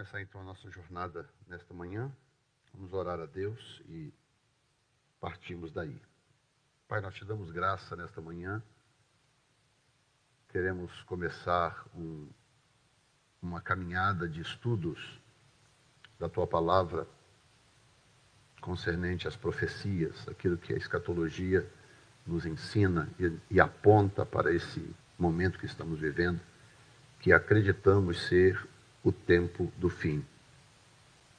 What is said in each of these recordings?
começar então a nossa jornada nesta manhã. Vamos orar a Deus e partimos daí. Pai, nós te damos graça nesta manhã. Queremos começar um, uma caminhada de estudos da tua palavra concernente às profecias, aquilo que a escatologia nos ensina e, e aponta para esse momento que estamos vivendo, que acreditamos ser o tempo do fim.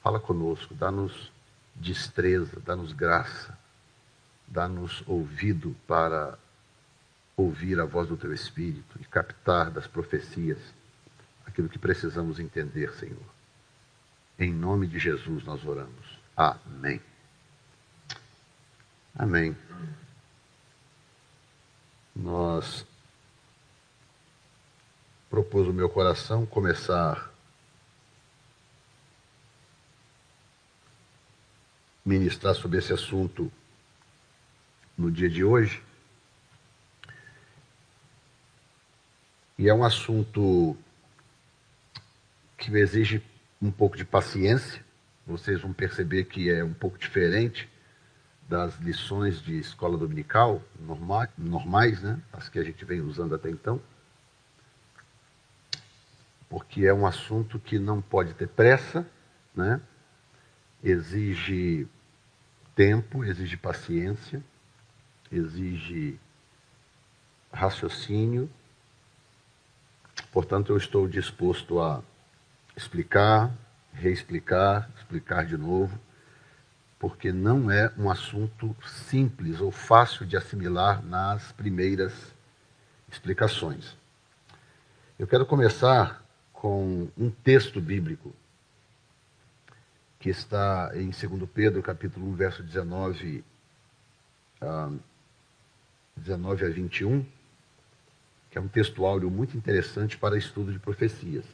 Fala conosco, dá-nos destreza, dá-nos graça, dá-nos ouvido para ouvir a voz do teu Espírito e captar das profecias aquilo que precisamos entender, Senhor. Em nome de Jesus nós oramos. Amém. Amém. Nós propôs o meu coração começar ministrar sobre esse assunto no dia de hoje. E é um assunto que exige um pouco de paciência. Vocês vão perceber que é um pouco diferente das lições de escola dominical normais, né? as que a gente vem usando até então. Porque é um assunto que não pode ter pressa, né? Exige tempo, exige paciência, exige raciocínio. Portanto, eu estou disposto a explicar, reexplicar, explicar de novo, porque não é um assunto simples ou fácil de assimilar nas primeiras explicações. Eu quero começar com um texto bíblico que está em 2 Pedro, capítulo 1, verso 19, uh, 19 a 21, que é um texto áureo muito interessante para estudo de profecias.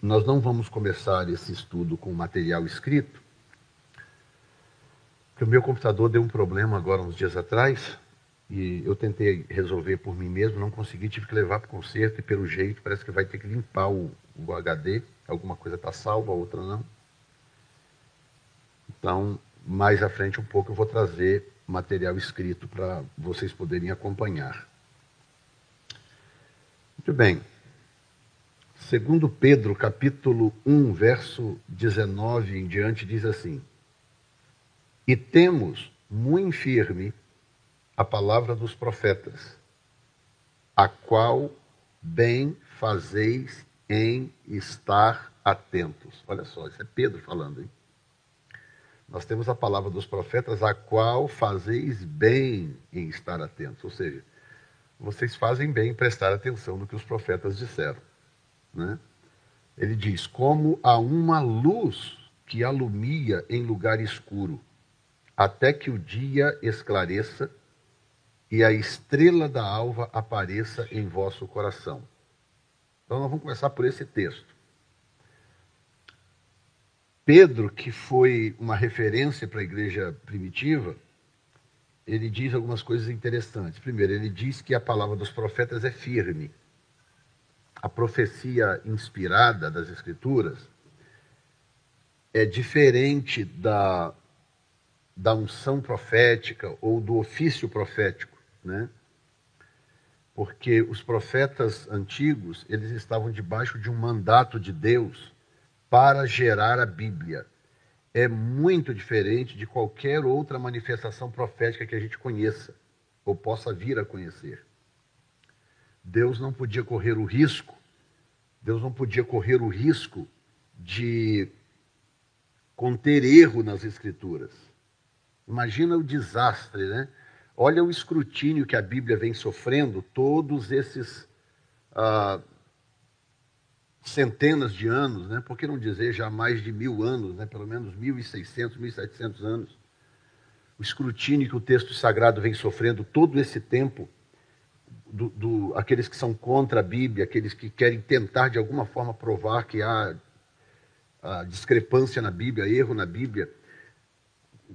Nós não vamos começar esse estudo com material escrito, porque o meu computador deu um problema agora uns dias atrás, e eu tentei resolver por mim mesmo, não consegui, tive que levar para o conserto e pelo jeito parece que vai ter que limpar o, o HD alguma coisa está salva, outra não. Então, mais à frente um pouco eu vou trazer material escrito para vocês poderem acompanhar. Muito bem. Segundo Pedro, capítulo 1, verso 19 em diante, diz assim: E temos muito firme a palavra dos profetas, a qual bem fazeis em estar atentos. Olha só, isso é Pedro falando, hein? Nós temos a palavra dos profetas, a qual fazeis bem em estar atentos. Ou seja, vocês fazem bem em prestar atenção no que os profetas disseram. Né? Ele diz: como há uma luz que alumia em lugar escuro, até que o dia esclareça e a estrela da alva apareça em vosso coração. Então nós vamos começar por esse texto. Pedro, que foi uma referência para a igreja primitiva, ele diz algumas coisas interessantes. Primeiro, ele diz que a palavra dos profetas é firme. A profecia inspirada das Escrituras é diferente da, da unção profética ou do ofício profético, né? Porque os profetas antigos, eles estavam debaixo de um mandato de Deus para gerar a Bíblia. É muito diferente de qualquer outra manifestação profética que a gente conheça ou possa vir a conhecer. Deus não podia correr o risco, Deus não podia correr o risco de conter erro nas escrituras. Imagina o desastre, né? Olha o escrutínio que a Bíblia vem sofrendo todos esses ah, centenas de anos, né? por que não dizer já mais de mil anos, né? pelo menos 1.600, 1.700 anos. O escrutínio que o texto sagrado vem sofrendo todo esse tempo, do, do, aqueles que são contra a Bíblia, aqueles que querem tentar de alguma forma provar que há a discrepância na Bíblia, erro na Bíblia,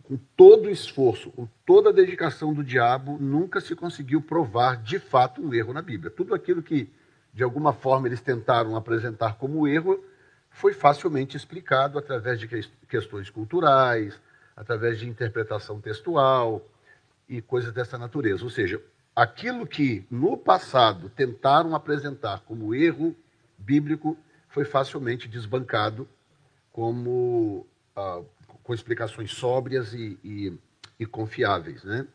com todo o esforço, com toda a dedicação do diabo, nunca se conseguiu provar de fato um erro na Bíblia. Tudo aquilo que de alguma forma eles tentaram apresentar como erro, foi facilmente explicado através de questões culturais, através de interpretação textual e coisas dessa natureza. Ou seja, aquilo que no passado tentaram apresentar como erro bíblico foi facilmente desbancado como ah, com explicações sóbrias e, e, e confiáveis, né?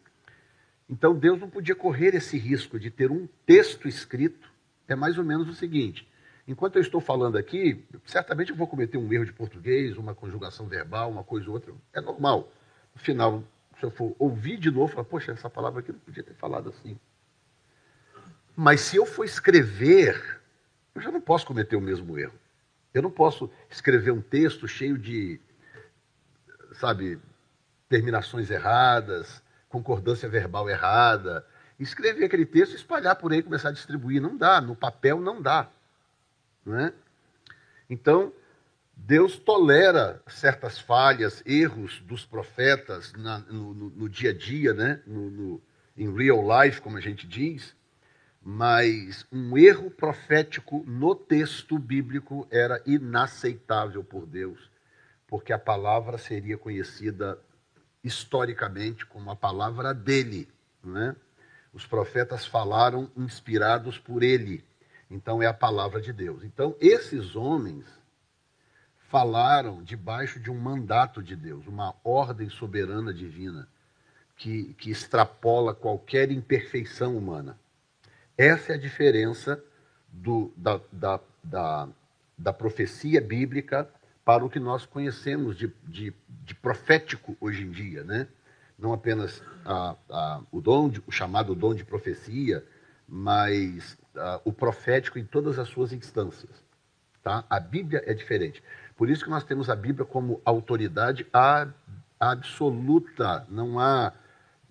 Então Deus não podia correr esse risco de ter um texto escrito. É mais ou menos o seguinte: enquanto eu estou falando aqui, certamente eu vou cometer um erro de português, uma conjugação verbal, uma coisa ou outra. É normal. No final, se eu for ouvir de novo, falar, poxa, essa palavra aqui não podia ter falado assim. Mas se eu for escrever, eu já não posso cometer o mesmo erro. Eu não posso escrever um texto cheio de, sabe, terminações erradas, concordância verbal errada, escrever aquele texto, espalhar por aí, começar a distribuir. Não dá, no papel não dá. Não é? Então, Deus tolera certas falhas, erros dos profetas na, no, no, no, dia a dia, né? no, no, em real life, como a gente diz, mas um erro profético no texto bíblico era inaceitável por Deus, porque a palavra seria conhecida historicamente como a palavra dele. Né? Os profetas falaram inspirados por ele. Então é a palavra de Deus. Então esses homens falaram debaixo de um mandato de Deus, uma ordem soberana divina que, que extrapola qualquer imperfeição humana. Essa é a diferença do, da, da, da, da profecia bíblica para o que nós conhecemos de, de, de profético hoje em dia, né? Não apenas o dom, de, o chamado dom de profecia, mas o profético em todas as suas instâncias. Tá? A Bíblia é diferente. Por isso que nós temos a Bíblia como autoridade absoluta. Não há,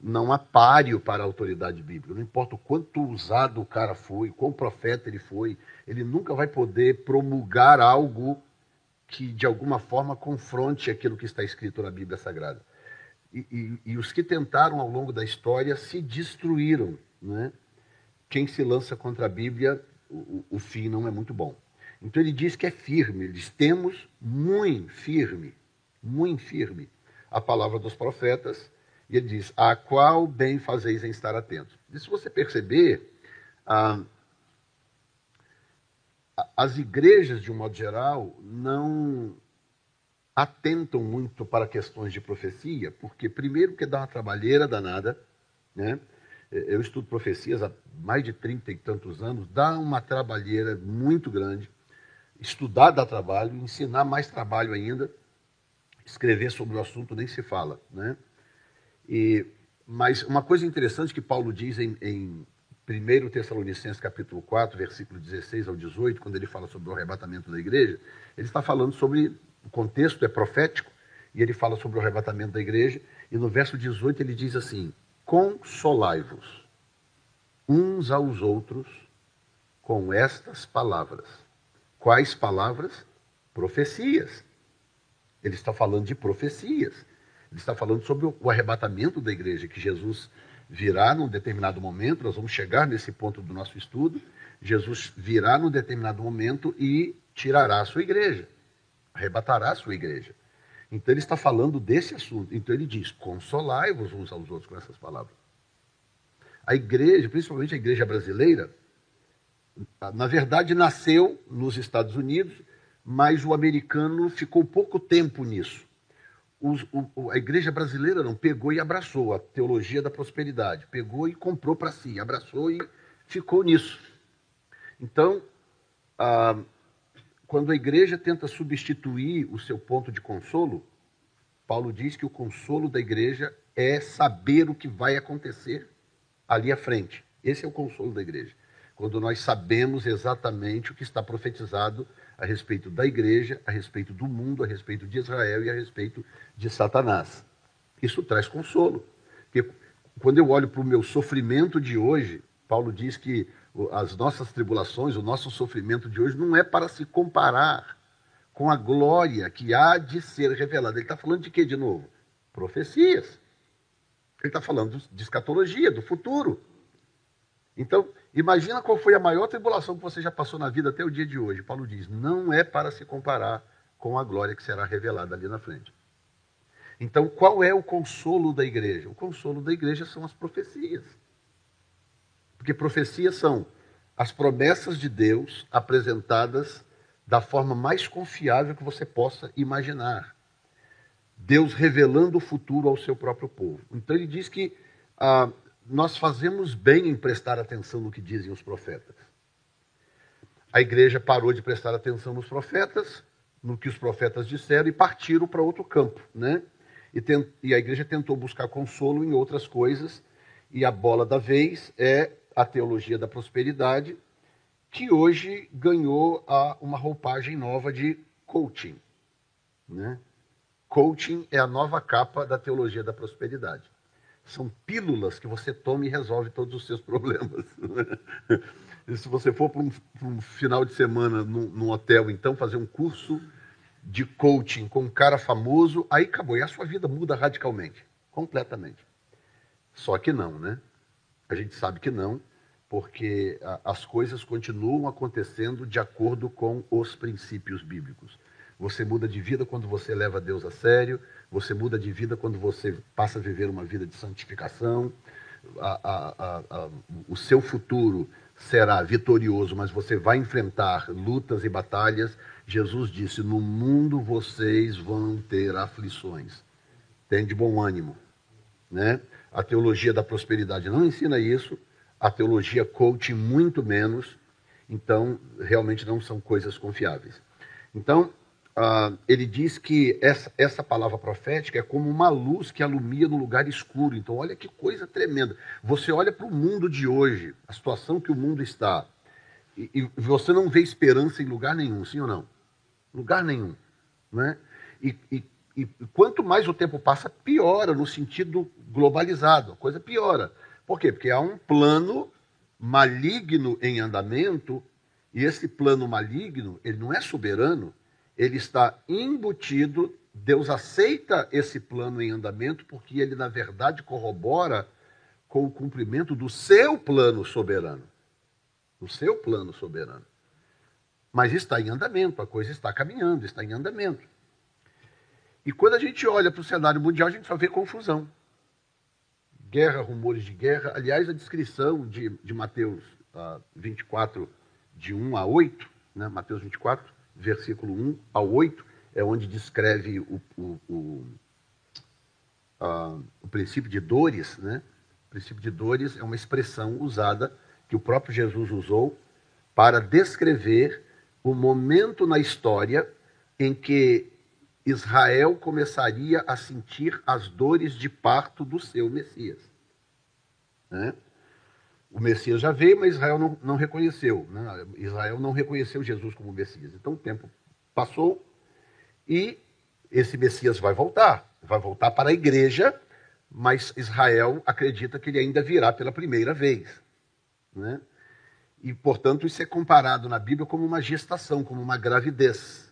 não há páreo para a autoridade bíblica. Não importa o quanto usado o cara foi, quão profeta ele foi, ele nunca vai poder promulgar algo que de alguma forma confronte aquilo que está escrito na Bíblia Sagrada. E, e, e os que tentaram ao longo da história se destruíram. Né? Quem se lança contra a Bíblia, o, o fim não é muito bom. Então ele diz que é firme, ele diz: temos muito firme, muito firme a palavra dos profetas, e ele diz: a qual bem fazeis em estar atentos. E se você perceber, ah, as igrejas, de um modo geral, não atentam muito para questões de profecia, porque, primeiro, que dá uma trabalheira danada, né? Eu estudo profecias há mais de trinta e tantos anos, dá uma trabalheira muito grande. Estudar dá trabalho, ensinar mais trabalho ainda, escrever sobre o assunto nem se fala, né? E, mas uma coisa interessante que Paulo diz em, em 1 Tessalonicenses capítulo 4, versículo 16 ao 18, quando ele fala sobre o arrebatamento da igreja, ele está falando sobre, o contexto é profético, e ele fala sobre o arrebatamento da igreja, e no verso 18 ele diz assim: Consolai-vos uns aos outros com estas palavras. Quais palavras? Profecias. Ele está falando de profecias. Ele está falando sobre o arrebatamento da igreja, que Jesus virá num determinado momento, nós vamos chegar nesse ponto do nosso estudo. Jesus virá num determinado momento e tirará a sua igreja, arrebatará a sua igreja. Então ele está falando desse assunto. Então ele diz: consolai-vos uns aos outros com essas palavras. A igreja, principalmente a igreja brasileira, na verdade nasceu nos Estados Unidos, mas o americano ficou pouco tempo nisso os, o, a igreja brasileira não pegou e abraçou a teologia da prosperidade, pegou e comprou para si, abraçou e ficou nisso. Então, quando a igreja tenta substituir o seu ponto de consolo, Paulo diz que o consolo da igreja é saber o que vai acontecer ali à frente. Esse é o consolo da igreja. Quando nós sabemos exatamente o que está profetizado a respeito da igreja, a respeito do mundo, a respeito de Israel e a respeito de Satanás. Isso traz consolo. Porque quando eu olho para o meu sofrimento de hoje, Paulo diz que as nossas tribulações, o nosso sofrimento de hoje não é para se comparar com a glória que há de ser revelada. Ele está falando de quê de novo? Profecias. Ele está falando de escatologia, do futuro. Então, imagina qual foi a maior tribulação que você já passou na vida até o dia de hoje. Paulo diz: não é para se comparar com a glória que será revelada ali na frente. Então, qual é o consolo da igreja? O consolo da igreja são as profecias. Porque profecias são as promessas de Deus apresentadas da forma mais confiável que você possa imaginar. Deus revelando o futuro ao seu próprio povo. Então ele diz que ah, nós fazemos bem em prestar atenção no que dizem os profetas. A igreja parou de prestar atenção nos profetas, no que os profetas disseram e partiram para outro campo, né? E, e, a igreja tentou buscar consolo em outras coisas, e a bola da vez é a teologia da prosperidade, que hoje ganhou a, uma roupagem nova de coaching. Né? Coaching é a nova capa da teologia da prosperidade. São pílulas que você toma e resolve todos os seus problemas. e se você for para um, um, final de semana num, num hotel, então, fazer um curso de coaching com um cara famoso, aí acabou. E a sua vida muda radicalmente, completamente. Só que não, né? A gente sabe que não, porque as coisas continuam acontecendo de acordo com os princípios bíblicos. Você muda de vida quando você leva Deus a sério, você muda de vida quando você passa a viver uma vida de santificação. A, a, a, o seu futuro será vitorioso, mas você vai enfrentar lutas e batalhas. Jesus disse: No mundo vocês vão ter aflições. Tem de bom ânimo. Né? A teologia da prosperidade não ensina isso a teologia coaching muito menos, então realmente não são coisas confiáveis. Então, uh, ele diz que essa, essa palavra profética é como uma luz que alumia no lugar escuro. Então, olha que coisa tremenda. Você olha para o mundo de hoje, a situação que o mundo está, e, e, você não vê esperança em lugar nenhum, sim ou não? Lugar nenhum. Né? E, e, e quanto mais o tempo passa, piora no sentido globalizado, a coisa piora. Por quê? Porque há um plano maligno em andamento, e esse plano maligno, ele não é soberano, ele está embutido, Deus aceita esse plano em andamento, porque ele, na verdade, corrobora com o cumprimento do seu plano soberano. Do seu plano soberano. Mas está em andamento, a coisa está caminhando, está em andamento. E quando a gente olha para o cenário mundial, a gente só vê confusão guerra, rumores de guerra. Aliás, a descrição de, de Mateus uh, 24, de 1 a 8, né? Mateus 24, versículo 1 a 8, é onde descreve o, o, o, uh, o princípio de dores. Né? O princípio de dores é uma expressão usada que o próprio Jesus usou para descrever o momento na história em que Israel começaria a sentir as dores de parto do seu Messias. Né? O Messias já veio, mas Israel não, não reconheceu. Né? Israel não reconheceu Jesus como Messias. Então o tempo passou e esse Messias vai voltar. Vai voltar para a igreja, mas Israel acredita que ele ainda virá pela primeira vez. Né? E, portanto, isso é comparado na Bíblia como uma gestação, como uma gravidez.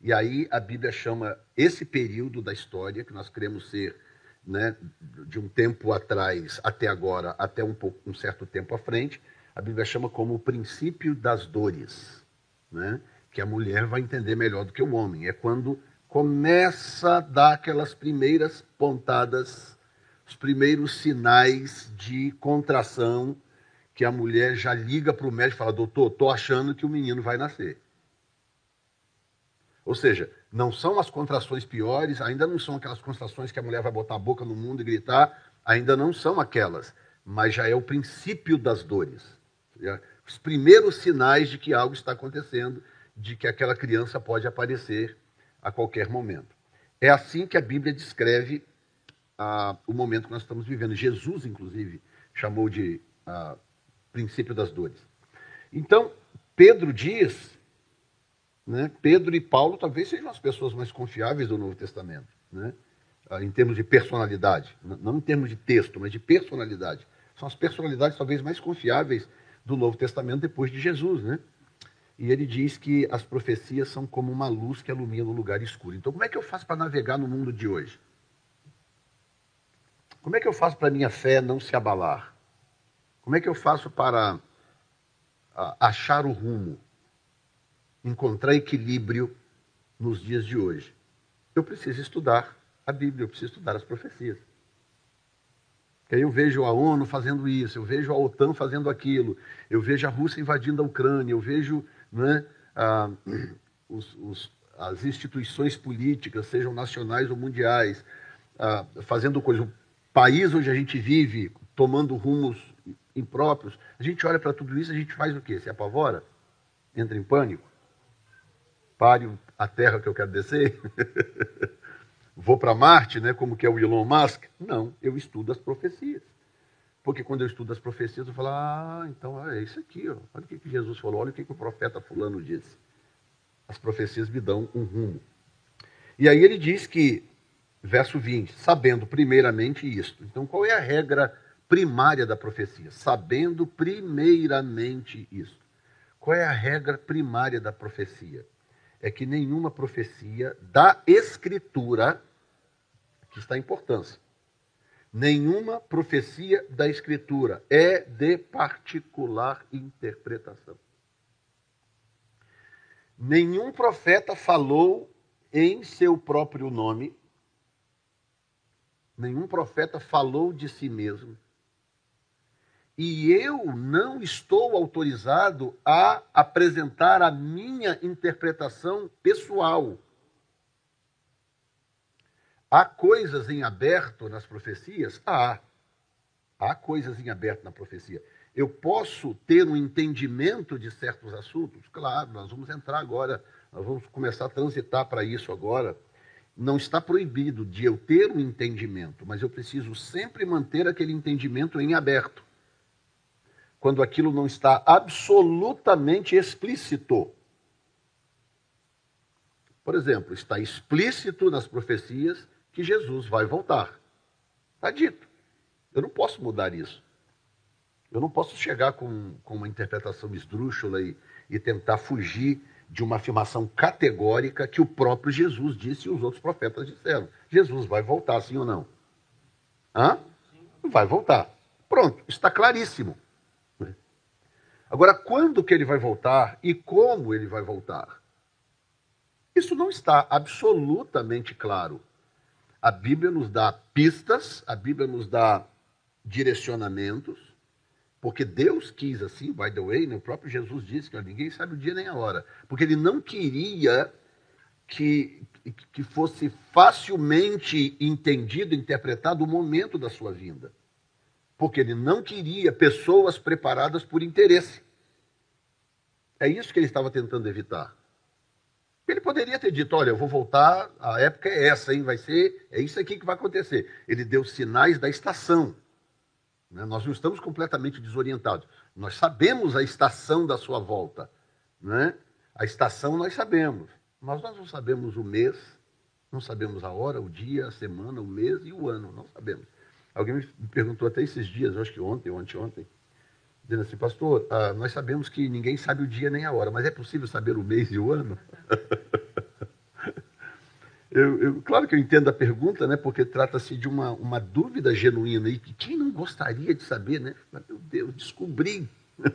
E aí a Bíblia chama esse período da história, que nós queremos ser né, de um tempo atrás até agora, até um, pouco, um certo tempo à frente, a Bíblia chama como o princípio das dores, né, que a mulher vai entender melhor do que o homem. É quando começa a dar aquelas primeiras pontadas, os primeiros sinais de contração, que a mulher já liga para o médico e fala: Doutor, estou achando que o menino vai nascer. Ou seja, não são as contrações piores, ainda não são aquelas contrações que a mulher vai botar a boca no mundo e gritar, ainda não são aquelas, mas já é o princípio das dores. Os primeiros sinais de que algo está acontecendo, de que aquela criança pode aparecer a qualquer momento. É assim que a Bíblia descreve ah, o momento que nós estamos vivendo. Jesus, inclusive, chamou de ah, princípio das dores. Então, Pedro diz né? Pedro e Paulo talvez sejam as pessoas mais confiáveis do Novo Testamento, né? Ah, em termos de personalidade, não em termos de texto, mas de personalidade. São as personalidades talvez mais confiáveis do Novo Testamento depois de Jesus. Né? E ele diz que as profecias são como uma luz que alumia no lugar escuro. Então, como é que eu faço para navegar no mundo de hoje? Como é que eu faço para minha fé não se abalar? Como é que eu faço para achar o rumo, encontrar equilíbrio nos dias de hoje? Eu preciso estudar a Bíblia, eu preciso estudar as profecias. Que aí eu vejo a ONU fazendo isso, eu vejo a OTAN fazendo aquilo, eu vejo a Rússia invadindo a Ucrânia, eu vejo né, ah, os, os, as instituições políticas, sejam nacionais ou mundiais, ah, fazendo coisa. O país onde a gente vive tomando rumos impróprios. A gente olha para tudo isso, a gente faz o quê? Se apavora? Entra em pânico? Pare a terra que eu quero descer? Vou para Marte, né, como que é o Elon Musk? Não, eu estudo as profecias. Porque quando eu estudo as profecias, eu falo, ah, então é isso aqui, ó. olha o que, que Jesus falou, olha o que, que o profeta fulano disse. As profecias me dão um rumo. E aí ele diz que, verso 20, sabendo primeiramente isto. Então, qual é a regra primária da profecia? Sabendo primeiramente isto. Qual é a regra primária da profecia? É que nenhuma profecia da Escritura, que está a importância, nenhuma profecia da Escritura é de particular interpretação. Nenhum profeta falou em seu próprio nome, nenhum profeta falou de si mesmo, e eu não estou autorizado a apresentar a minha interpretação pessoal. Há coisas em aberto nas profecias? Há. Há coisas em aberto na profecia. Eu posso ter um entendimento de certos assuntos? Claro, nós vamos entrar agora, nós vamos começar a transitar para isso agora. Não está proibido de eu ter um entendimento, mas eu preciso sempre manter aquele entendimento em aberto. Quando aquilo não está absolutamente explícito. Por exemplo, está explícito nas profecias que Jesus vai voltar. Está dito. Eu não posso mudar isso. Eu não posso chegar com, com uma interpretação esdrúxula e, e tentar fugir de uma afirmação categórica que o próprio Jesus disse e os outros profetas disseram. Jesus vai voltar, sim ou não? Hã? Vai voltar. Pronto, está claríssimo. Agora, quando que ele vai voltar e como ele vai voltar? Isso não está absolutamente claro. A Bíblia nos dá pistas, a Bíblia nos dá direcionamentos, porque Deus quis assim, by the way, né? o próprio Jesus disse que ninguém sabe o dia nem a hora. Porque ele não queria que, que fosse facilmente entendido, interpretado o momento da sua vinda. Porque ele não queria pessoas preparadas por interesse. É isso que ele estava tentando evitar. Ele poderia ter dito: olha, eu vou voltar, a época é essa, hein? vai ser, é isso aqui que vai acontecer. Ele deu sinais da estação. Né? Nós não estamos completamente desorientados. Nós sabemos a estação da sua volta. Né? A estação nós sabemos, mas nós não sabemos o mês, não sabemos a hora, o dia, a semana, o mês e o ano, não sabemos. Alguém me perguntou até esses dias, acho que ontem ou anteontem, dizendo assim, pastor, ah, nós sabemos que ninguém sabe o dia nem a hora, mas é possível saber o mês e o ano? Eu, eu, claro que eu entendo a pergunta, né, porque trata-se de uma, uma dúvida genuína e que quem não gostaria de saber, né? Meu Deus, descobri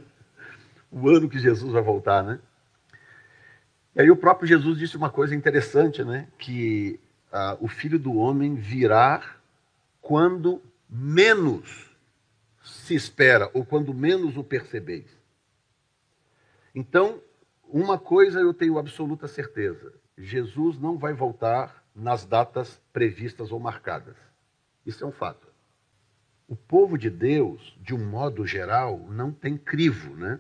o ano que Jesus vai voltar, né? E aí o próprio Jesus disse uma coisa interessante, né? Que ah, o Filho do Homem virá quando menos se espera ou quando menos o percebeis. Então, uma coisa eu tenho absoluta certeza: Jesus não vai voltar nas datas previstas ou marcadas. Isso é um fato. O povo de Deus, de um modo geral, não tem crivo, né?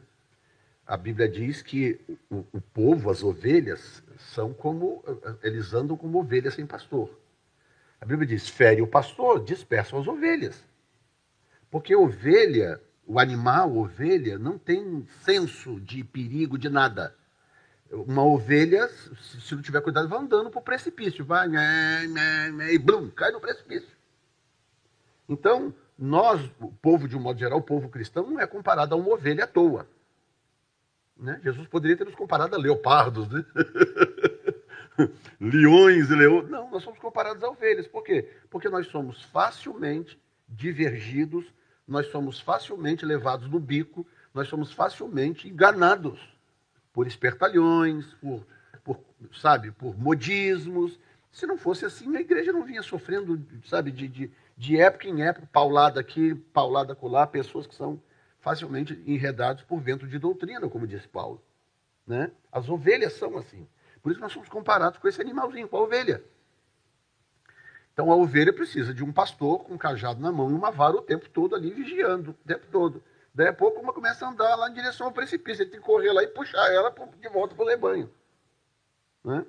A Bíblia diz que o, o povo, as ovelhas, são como eles andam como ovelhas sem pastor. A Bíblia diz: fere o pastor, dispersa as ovelhas. Porque ovelha, o animal, ovelha, não tem senso de perigo de nada. Uma ovelha, se não tiver cuidado, vai andando para o precipício. Vai, né, né, né, e blum, cai no precipício. Então, nós, o povo de um modo geral, o povo cristão, não é comparado a uma ovelha à toa. Né? Jesus poderia ter nos comparado a leopardos, né? leões e leões. Não, nós somos comparados a ovelhas. Por quê? Porque nós somos facilmente divergidos nós somos facilmente levados no bico, nós somos facilmente enganados por espertalhões, por, por sabe, por modismos. Se não fosse assim, a igreja não vinha sofrendo, sabe, de, de, de época em época, paulada aqui, paulada colar, pessoas que são facilmente enredados por vento de doutrina, como disse Paulo. Né? As ovelhas são assim. Por isso nós somos comparados com esse animalzinho, com a ovelha. Então a ovelha precisa de um pastor com um cajado na mão e uma vara o tempo todo ali vigiando, o tempo todo. Daí a pouco uma começa a andar lá em direção ao precipício, ele tem que correr lá e puxar ela de volta para o rebanho. Né?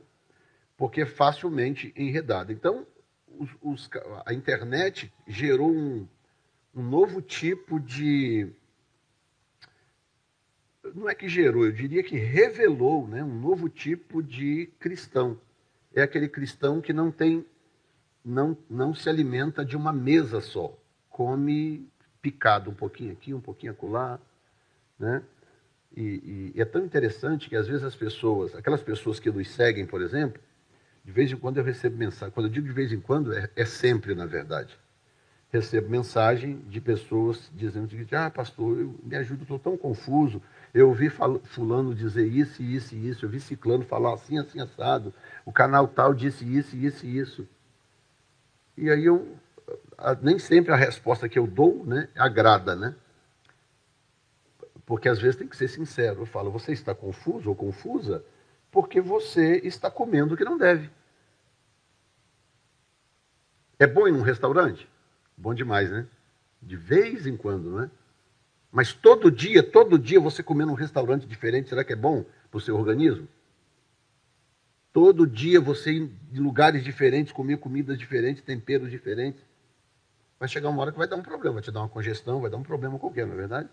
Porque é facilmente enredada. Então, os, os, a internet gerou um, um novo tipo de. Não é que gerou, eu diria que revelou né, um novo tipo de cristão. É aquele cristão que não tem não, não se alimenta de uma mesa só. Come picado um pouquinho aqui, um pouquinho acolá. Né? E, e, é tão interessante que às vezes as pessoas, aquelas pessoas que nos seguem, por exemplo, de vez em quando eu recebo mensagem. Quando eu digo de vez em quando, é, é sempre, na verdade. Recebo mensagem de pessoas dizendo o Ah, pastor, eu, me ajuda, estou tão confuso. Eu ouvi fulano dizer isso, isso e isso. Eu vi ciclano falar assim, assim, assado. O canal tal disse isso, isso e isso. E aí eu nem sempre a resposta que eu dou, né, agrada, né? Porque às vezes tem que ser sincero. Eu falo, você está confuso ou confusa porque você está comendo o que não deve. É bom ir num restaurante? Bom demais, né? De vez em quando, não é? Mas todo dia, todo dia você comer num restaurante diferente, será que é bom para o seu organismo? Todo dia você em lugares diferentes, comer comidas diferentes, temperos diferentes. Vai chegar uma hora que vai dar um problema, vai te dar uma congestão, vai dar um problema qualquer, não é verdade?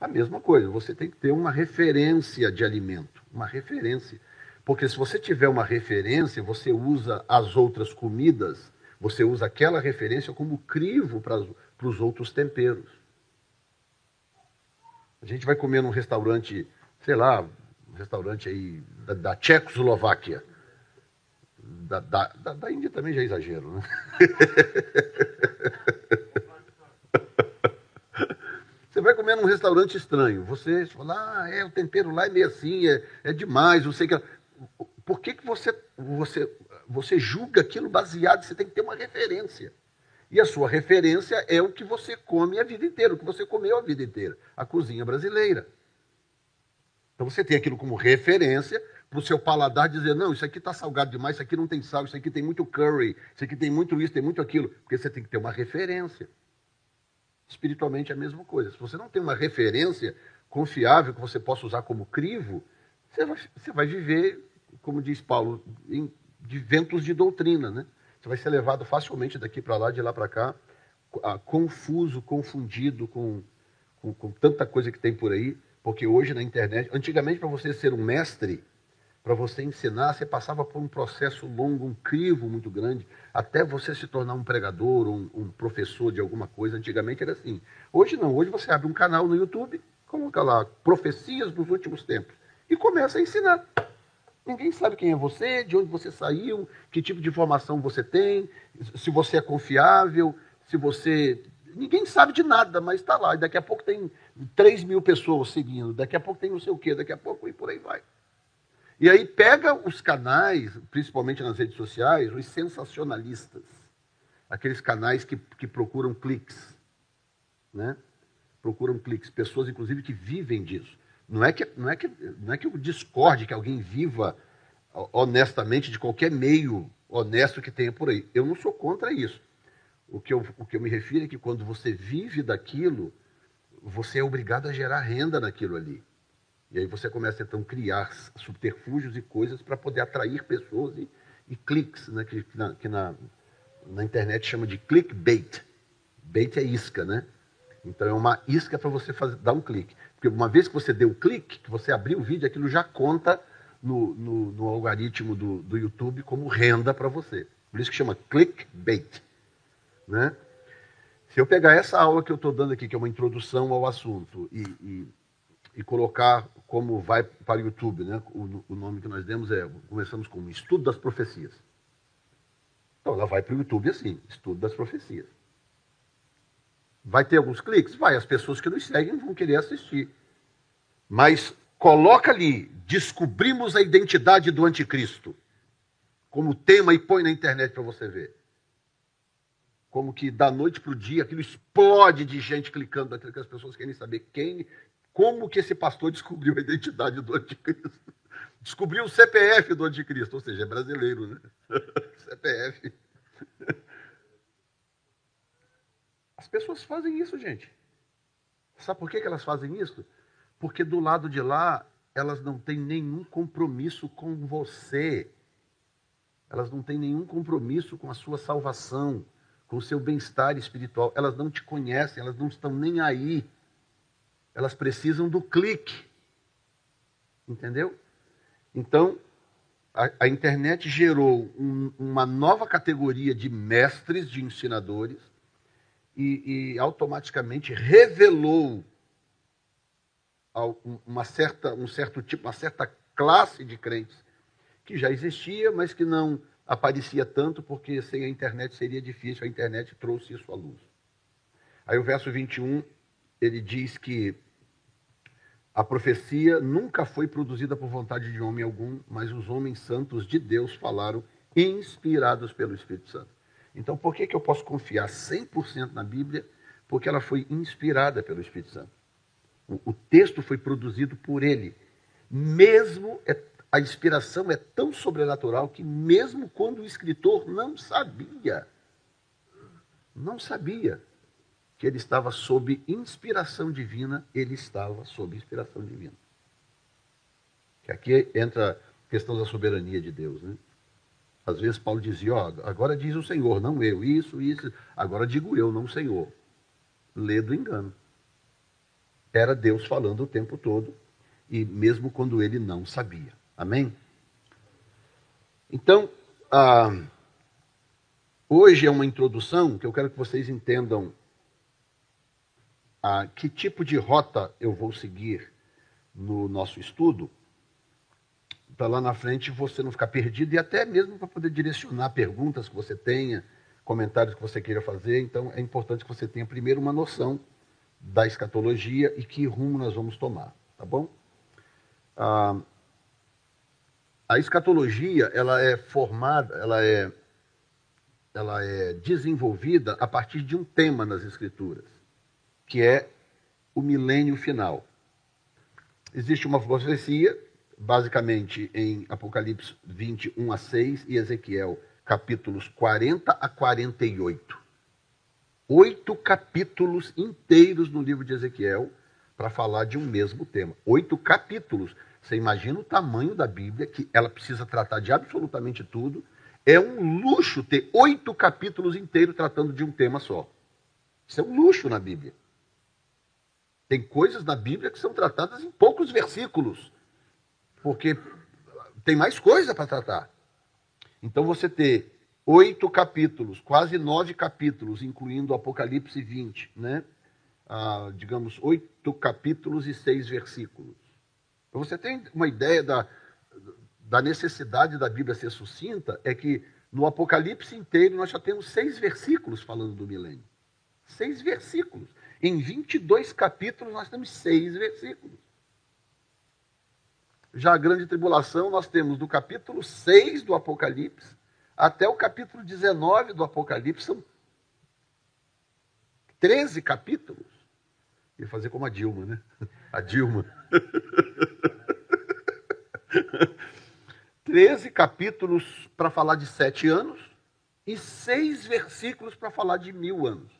A mesma coisa, você tem que ter uma referência de alimento, uma referência. Porque se você tiver uma referência, você usa as outras comidas, você usa aquela referência como crivo para, os outros temperos. A gente vai comer num restaurante, sei lá, restaurante aí da, da Tchecoslováquia. Da, da, da, da, Índia também já é exagero, né? Você vai comer num restaurante estranho, você fala, ah, é, o tempero lá é meio assim, é, é demais, não sei o que. Por que, que você, você, você julga aquilo baseado? Você tem que ter uma referência. E a sua referência é o que você come a vida inteira, o que você comeu a vida inteira, a cozinha brasileira. Então você tem aquilo como referência para o seu paladar dizer, não, isso aqui está salgado demais, isso aqui não tem sal, isso aqui tem muito curry, isso aqui tem muito isso, tem muito aquilo. Porque você tem que ter uma referência. Espiritualmente é a mesma coisa. Se você não tem uma referência confiável que você possa usar como crivo, você vai, você vai viver, como diz Paulo, em, de ventos de doutrina. Né? Você vai ser levado facilmente daqui para lá, de lá para cá, confuso, confundido com, com, com tanta coisa que tem por aí porque hoje na internet, antigamente para você ser um mestre, para você ensinar, você passava por um processo longo, um crivo muito grande, até você se tornar um pregador, um, um professor de alguma coisa. Antigamente era assim. Hoje não, hoje você abre um canal no YouTube, coloca lá profecias dos últimos tempos e começa a ensinar. Ninguém sabe quem é você, de onde você saiu, que tipo de informação você tem, se você é confiável, se você Ninguém sabe de nada, mas está lá. E daqui a pouco tem 3 mil pessoas seguindo, daqui a pouco tem não sei o quê, daqui a pouco e por aí vai. E aí pega os canais, principalmente nas redes sociais, os sensacionalistas. Aqueles canais que, que procuram cliques. Né? Procuram cliques. Pessoas, inclusive, que vivem disso. Não é que, não é que, não é que eu discorde que alguém viva honestamente de qualquer meio honesto que tenha por aí. Eu não sou contra isso. O que, eu, o que eu me refiro é que quando você vive daquilo, você é obrigado a gerar renda naquilo ali. E aí você começa então a criar subterfúgios e coisas para poder atrair pessoas e, e cliques, né? que, na, que na, na internet chama de clickbait. Bait é isca, né? Então é uma isca para você fazer, dar um clique. Porque uma vez que você deu o clique, que você abriu o vídeo, aquilo já conta no, no, no algoritmo do, do YouTube como renda para você. Por isso que chama clickbait. Né? Se eu pegar essa aula que eu estou dando aqui, que é uma introdução ao assunto, e, e, e colocar como vai para o YouTube, né? o, o, nome que nós demos é, começamos com Estudo das Profecias. Então ela vai para o YouTube assim, Estudo das Profecias. Vai ter alguns cliques? Vai, as pessoas que nos seguem vão querer assistir. Mas coloca ali, descobrimos a identidade do anticristo, como tema e põe na internet para você ver. Como que da noite para o dia aquilo explode de gente clicando naquilo que as pessoas querem saber quem, como que esse pastor descobriu a identidade do anticristo. Descobriu o CPF do anticristo, ou seja, é brasileiro, né? CPF. As pessoas fazem isso, gente. Sabe por que elas fazem isso? Porque do lado de lá, elas não têm nenhum compromisso com você. Elas não têm nenhum compromisso com a sua salvação, com o seu bem-estar espiritual. Elas não te conhecem, elas não estão nem aí. Elas precisam do clique. Entendeu? Então, a, a internet gerou um, uma nova categoria de mestres, de ensinadores, e, e automaticamente revelou uma certa, um certo tipo, uma certa classe de crentes que já existia, mas que não aparecia tanto, porque sem a internet seria difícil, a internet trouxe isso à luz. Aí o verso 21, ele diz que a profecia nunca foi produzida por vontade de homem algum, mas os homens santos de Deus falaram, inspirados pelo Espírito Santo. Então, por que, que eu posso confiar 100% na Bíblia? Porque ela foi inspirada pelo Espírito Santo. O, o texto foi produzido por ele. Mesmo é, a inspiração é tão sobrenatural que, mesmo quando o escritor não sabia, não sabia que ele estava sob inspiração divina, ele estava sob inspiração divina. Que aqui entra a questão da soberania de Deus, né? Às vezes Paulo dizia, ó, agora diz o Senhor, não eu, isso, isso, agora digo eu, não o Senhor. Lê do engano. Era Deus falando o tempo todo, e mesmo quando ele não sabia. Amém? Então, ah, hoje é uma introdução que eu quero que vocês entendam ah, que tipo de rota eu vou seguir no nosso estudo para lá na frente você não ficar perdido e até mesmo para poder direcionar perguntas que você tenha, comentários que você queira fazer. Então é importante que você tenha primeiro uma noção da escatologia e que rumo nós vamos tomar, tá bom? Ah, a escatologia ela é formada, ela é, ela é desenvolvida a partir de um tema nas escrituras, que é o milênio final. Existe uma profecia basicamente em Apocalipse 21 a 6 e Ezequiel, capítulos 40 a 48. Oito capítulos inteiros no livro de Ezequiel para falar de um mesmo tema. Oito capítulos. Você imagina o tamanho da Bíblia, que ela precisa tratar de absolutamente tudo. É um luxo ter oito capítulos inteiros tratando de um tema só. Isso é um luxo na Bíblia. Tem coisas na Bíblia que são tratadas em poucos versículos porque tem mais coisa para tratar. Então você ter oito capítulos, quase nove capítulos, incluindo o Apocalipse 20, né? Ah, digamos, oito capítulos e seis versículos. Você tem uma ideia da, da necessidade da Bíblia ser sucinta, é que no Apocalipse inteiro nós já temos seis versículos falando do milênio. Seis versículos. Em 22 capítulos nós temos seis versículos. Já a grande tribulação nós temos do capítulo 6 do Apocalipse até o capítulo 19 do Apocalipse, são 13 capítulos. Ia fazer como a Dilma, né? A Dilma. 13 capítulos para falar de sete anos e seis versículos para falar de mil anos.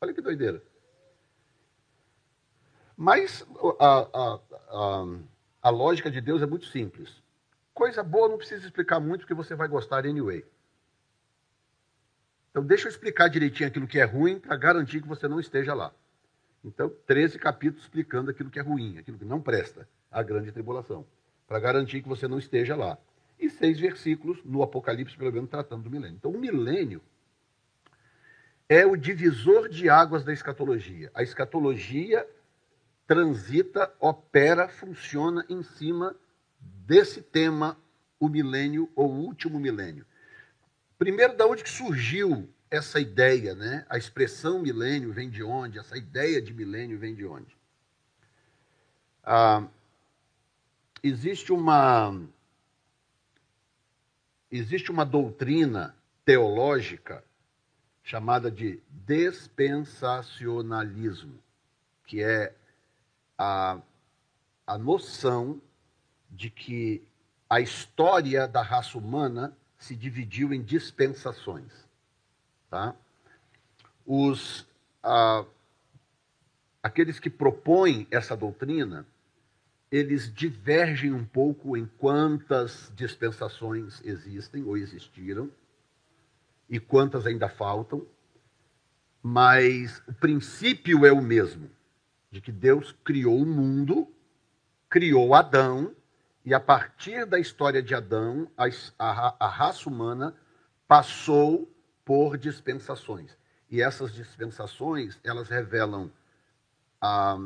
Olha que doideira. Mas a, a, a, a lógica de Deus é muito simples. Coisa boa não precisa explicar muito, porque você vai gostar anyway. Então, deixa eu explicar direitinho aquilo que é ruim para garantir que você não esteja lá. Então, 13 capítulos explicando aquilo que é ruim, aquilo que não presta, a grande tribulação, para garantir que você não esteja lá. E seis versículos no Apocalipse, pelo menos, tratando do milênio. Então, o milênio é o divisor de águas da escatologia. A escatologia transita, opera, funciona em cima desse tema, o milênio ou o último milênio. Primeiro, da onde que surgiu essa ideia, né? A expressão milênio vem de onde? Essa ideia de milênio vem de onde? Ah, existe uma existe uma doutrina teológica chamada de dispensacionalismo, que é a, a noção de que a história da raça humana se dividiu em dispensações. Tá? Os, ah, aqueles que propõem essa doutrina, eles divergem um pouco em quantas dispensações existem ou existiram e quantas ainda faltam, mas o princípio é o mesmo, de que Deus criou o mundo, criou Adão, e a partir da história de Adão, a, a, a raça humana passou por dispensações. E essas dispensações, elas revelam, ah,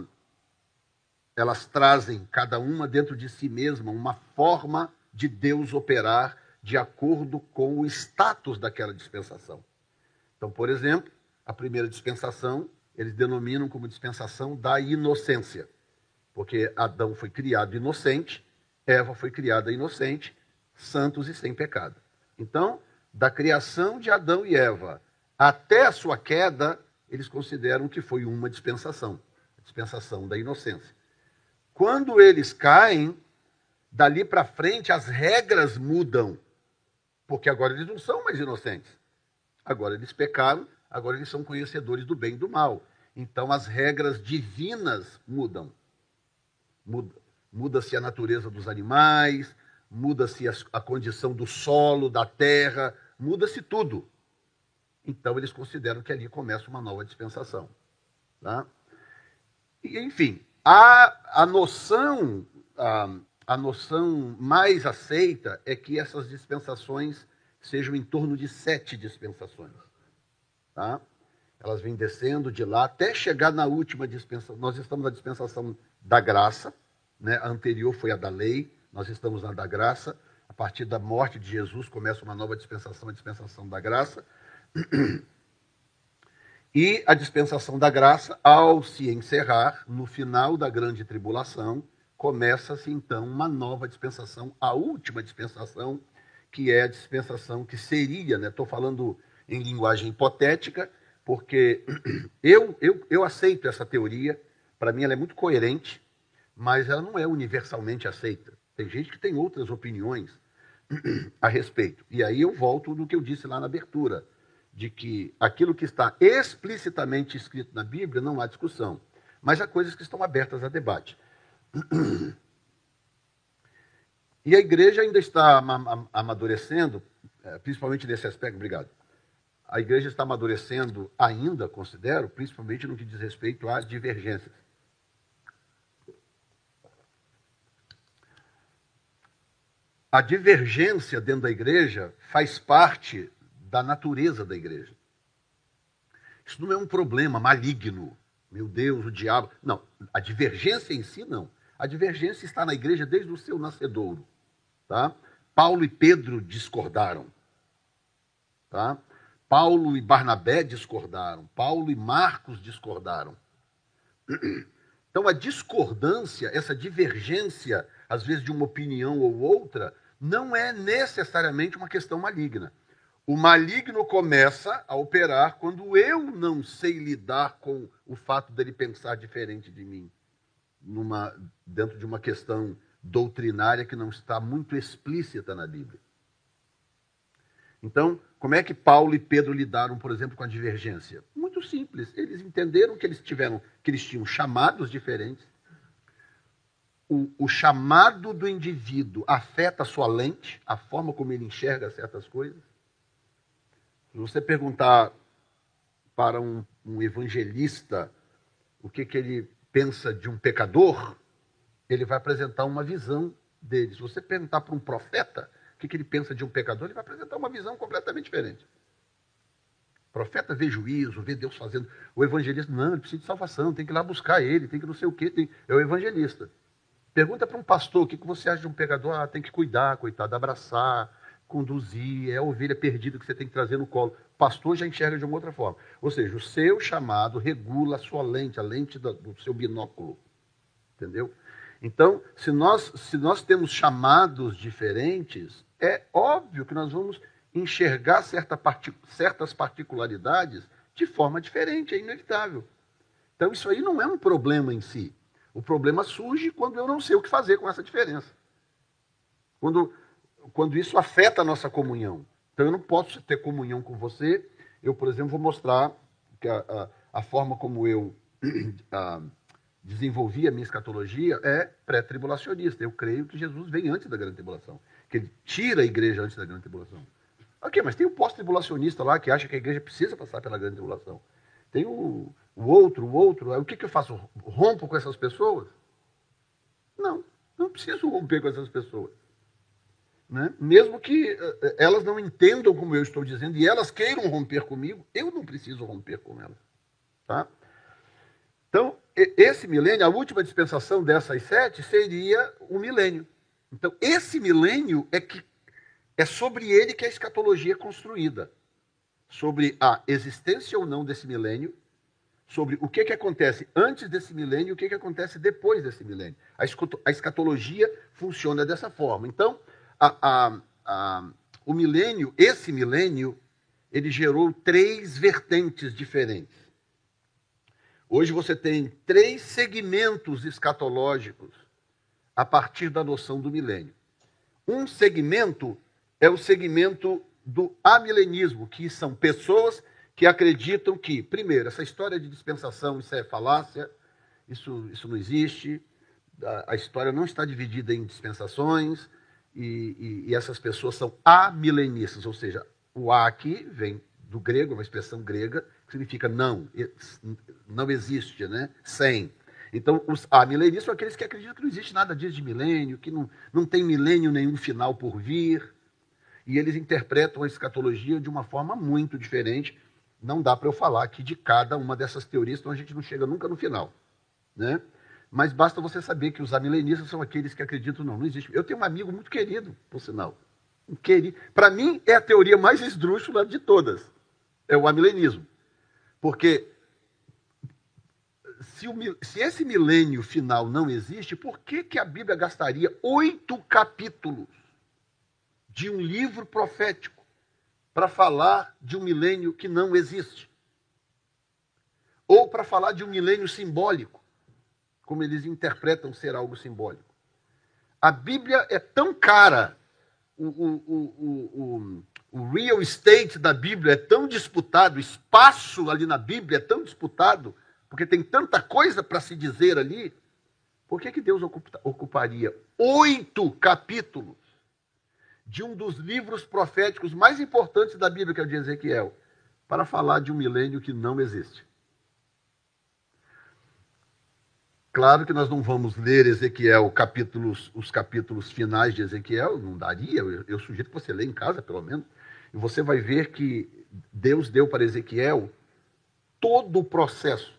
elas trazem cada uma dentro de si mesma uma forma de Deus operar de acordo com o status daquela dispensação. Então, por exemplo, a primeira dispensação, eles denominam como dispensação da inocência, porque Adão foi criado inocente, Eva foi criada inocente, santos e sem pecado. Então, da criação de Adão e Eva até a sua queda, eles consideram que foi uma dispensação, dispensação da inocência. Quando eles caem, dali para frente as regras mudam porque agora eles não são mais inocentes. Agora eles pecaram, agora eles são conhecedores do bem e do mal. Então as regras divinas mudam. Muda-se a natureza dos animais, muda-se a, condição do solo, da terra, muda-se tudo. Então eles consideram que ali começa uma nova dispensação. Tá? E, enfim, a, a noção a, a noção mais aceita é que essas dispensações sejam em torno de sete dispensações. Tá? Elas vêm descendo de lá até chegar na última dispensação. Nós estamos na dispensação da graça, né? a anterior foi a da lei, nós estamos na da graça. A partir da morte de Jesus começa uma nova dispensação, a dispensação da graça. E a dispensação da graça, ao se encerrar, no final da grande tribulação, começa-se então uma nova dispensação, a última dispensação, que é a dispensação que seria, estou né, falando em linguagem hipotética, porque eu, eu, eu aceito essa teoria, para mim ela é muito coerente, mas ela não é universalmente aceita. Tem gente que tem outras opiniões a respeito. E aí eu volto no que eu disse lá na abertura, de que aquilo que está explicitamente escrito na Bíblia não há discussão, mas há coisas que estão abertas a debate. E a igreja ainda está amadurecendo, é, principalmente nesse aspecto, obrigado. A igreja está amadurecendo ainda, considero, principalmente no que diz respeito a divergências. A divergência dentro da igreja faz parte da natureza da igreja. Isso não é um problema maligno. Meu Deus, o diabo. Não, a divergência em si não. A divergência está na igreja desde o seu nascedouro. Tá? Paulo e Pedro discordaram. Tá? Paulo e Barnabé discordaram. Paulo e Marcos discordaram. Então, a discordância, essa divergência, às vezes de uma opinião ou outra, não é necessariamente uma questão maligna. O maligno começa a operar quando eu não sei lidar com o fato dele pensar diferente de mim numa, dentro de uma questão doutrinária que não está muito explícita na Bíblia. Então, como é que Paulo e Pedro lidaram, por exemplo, com a divergência? Muito simples. Eles entenderam que eles tiveram, que eles tinham chamados diferentes. O, o chamado do indivíduo afeta a sua lente, a forma como ele enxerga certas coisas. Se você perguntar para um, um evangelista o que, que ele pensa de um pecador, ele vai apresentar uma visão dele. Se você perguntar para um profeta o que, que ele pensa de um pecador, ele vai apresentar uma visão completamente diferente. O profeta vê juízo, vê Deus fazendo. O evangelista, não, ele precisa de salvação, tem que ir lá buscar ele, tem que não sei o quê. Tem... É o evangelista. Pergunta para um pastor o que, que você acha de um pecador. Ah, tem que cuidar, coitado, abraçar, conduzir, é a ovelha perdida que você tem que trazer no colo. O pastor já enxerga de uma outra forma. Ou seja, o seu chamado regula a sua lente, a lente do seu binóculo. Entendeu? Então, se nós, se nós temos chamados diferentes, é óbvio que nós vamos enxergar certa partic certas particularidades de forma diferente, é inevitável. Então, isso aí não é um problema em si. O problema surge quando eu não sei o que fazer com essa diferença. Quando, quando isso afeta a nossa comunhão. Então, eu não posso ter comunhão com você. Eu, por exemplo, vou mostrar que a, a, a forma como eu a, desenvolvi a minha escatologia é pré-tribulacionista. Eu creio que Jesus vem antes da grande tribulação. Que ele tira a igreja antes da grande tribulação. Ok, mas tem o pós-tribulacionista lá que acha que a igreja precisa passar pela grande tribulação. Tem o, o outro, o outro. O que, que eu faço? Rompo com essas pessoas? Não, não preciso romper com essas pessoas. Né? Mesmo que uh, elas não entendam como eu estou dizendo e elas queiram romper comigo, eu não preciso romper com elas. Tá? Então, esse milênio, a última dispensação dessas sete, seria o milênio. Então, esse milênio é que é sobre ele que a escatologia é construída. Sobre a existência ou não desse milênio, sobre o que, que acontece antes desse milênio e o que, que acontece depois desse milênio. A escatologia funciona dessa forma. Então, a, a, o milênio, esse milênio, ele gerou três vertentes diferentes. Hoje você tem três segmentos escatológicos a partir da noção do milênio. Um segmento é o segmento do amilenismo, que são pessoas que acreditam que, primeiro, essa história de dispensação, isso é falácia, isso, isso não existe, a, a história não está dividida em dispensações, e, e, e essas pessoas são amilenistas, ou seja, o A aqui vem do grego, uma expressão grega, que significa não, não existe, né? sem. Então, os amilenistas são aqueles que acreditam que não existe nada disso de milênio, que não, não tem milênio nenhum final por vir, e eles interpretam a escatologia de uma forma muito diferente. Não dá para eu falar aqui de cada uma dessas teorias, então a gente não chega nunca no final. Né? Mas basta você saber que os amilenistas são aqueles que acreditam, não, não existe. Eu tenho um amigo muito querido, por sinal. Um querido. Para mim, é a teoria mais esdrúxula de todas. É o amilenismo. Porque se, o, se, esse milênio final não existe, por que, que a Bíblia gastaria oito capítulos de um livro profético para falar de um milênio que não existe. Ou para falar de um milênio simbólico, como eles interpretam ser algo simbólico. A Bíblia é tão cara, o, o, o, o, real estate da Bíblia é tão disputado, o espaço ali na Bíblia é tão disputado, porque tem tanta coisa para se dizer ali. Por que, que Deus ocuparia oito capítulos de um dos livros proféticos mais importantes da Bíblia, que é o de Ezequiel, para falar de um milênio que não existe. Claro que nós não vamos ler Ezequiel, capítulos, os capítulos finais de Ezequiel, não daria, eu, eu sugiro que você lê em casa, pelo menos, e você vai ver que Deus deu para Ezequiel todo o processo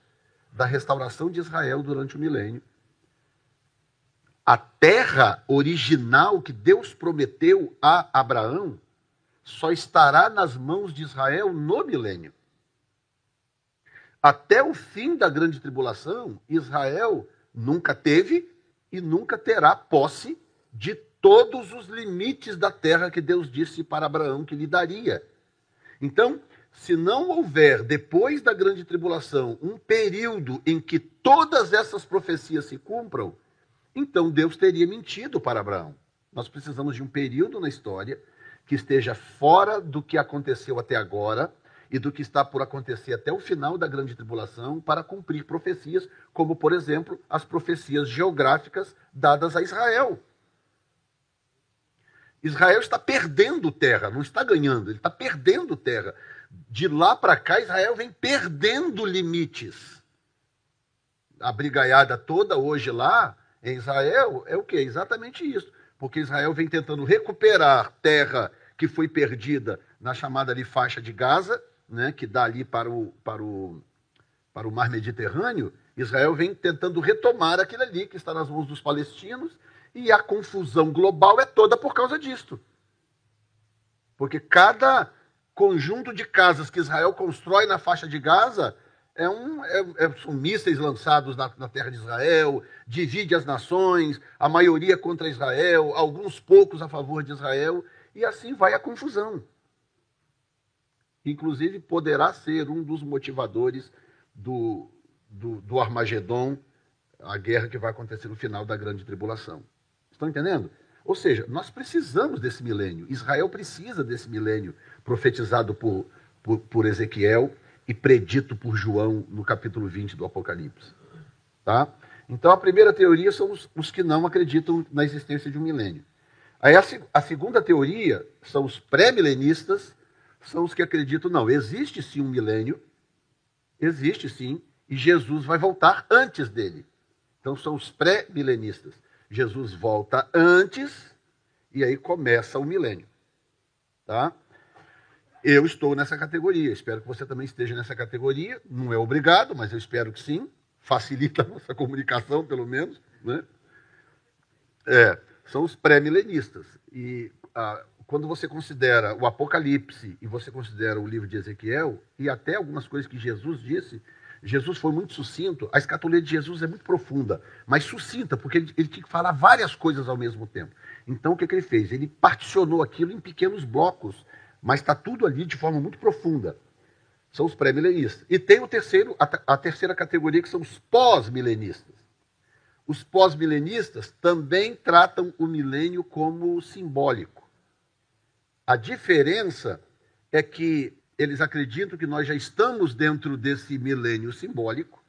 da restauração de Israel durante o milênio. A terra original que Deus prometeu a Abraão só estará nas mãos de Israel no milênio. Até o fim da grande tribulação, Israel nunca teve e nunca terá posse de todos os limites da terra que Deus disse para Abraão que lhe daria. Então, se não houver, depois da grande tribulação, um período em que todas essas profecias se cumpram, então Deus teria mentido para Abraão. Nós precisamos de um período na história que esteja fora do que aconteceu até agora e do que está por acontecer até o final da grande tribulação para cumprir profecias, como, por exemplo, as profecias geográficas dadas a Israel. Israel está perdendo terra, não está ganhando, ele está perdendo terra. De lá para cá, Israel vem perdendo limites. A brigaiada toda hoje lá em Israel é o que? Exatamente isso. Porque Israel vem tentando recuperar terra que foi perdida na chamada ali faixa de Gaza, né, que dá ali para o, para, o, para o mar Mediterrâneo. Israel vem tentando retomar aquilo ali que está nas mãos dos palestinos, e a confusão global é toda por causa disto. Porque cada conjunto de casas que Israel constrói na faixa de Gaza é um, é, é, são mísseis lançados na, na, terra de Israel, divide as nações, a maioria contra Israel, alguns poucos a favor de Israel, e assim vai a confusão. Inclusive, poderá ser um dos motivadores do, do, do Armagedon, a guerra que vai acontecer no final da grande tribulação. Estão entendendo? Ou seja, nós precisamos desse milênio. Israel precisa desse milênio profetizado por, por, por Ezequiel e predito por João no capítulo 20 do Apocalipse. Tá? Então, a primeira teoria são os, os que não acreditam na existência de um milênio. Aí, a, a segunda teoria são os pré-milenistas, são os que acreditam, não, existe sim um milênio, existe sim, e Jesus vai voltar antes dele. Então, são os pré-milenistas. Jesus volta antes, e aí começa o milênio. Tá? Eu estou nessa categoria, espero que você também esteja nessa categoria. Não é obrigado, mas eu espero que sim. Facilita a nossa comunicação, pelo menos. Né? É, são os pré-milenistas. E ah, quando você considera o Apocalipse e você considera o livro de Ezequiel, e até algumas coisas que Jesus disse, Jesus foi muito sucinto. A escatologia de Jesus é muito profunda, mas sucinta, porque ele, ele tinha que falar várias coisas ao mesmo tempo. Então, o que, que ele fez? Ele particionou aquilo em pequenos blocos mas está tudo ali de forma muito profunda. São os pré-milenistas. E tem o terceiro, a, a terceira categoria, que são os pós-milenistas. Os pós-milenistas também tratam o milênio como simbólico. A diferença é que eles acreditam que nós já estamos dentro desse milênio simbólico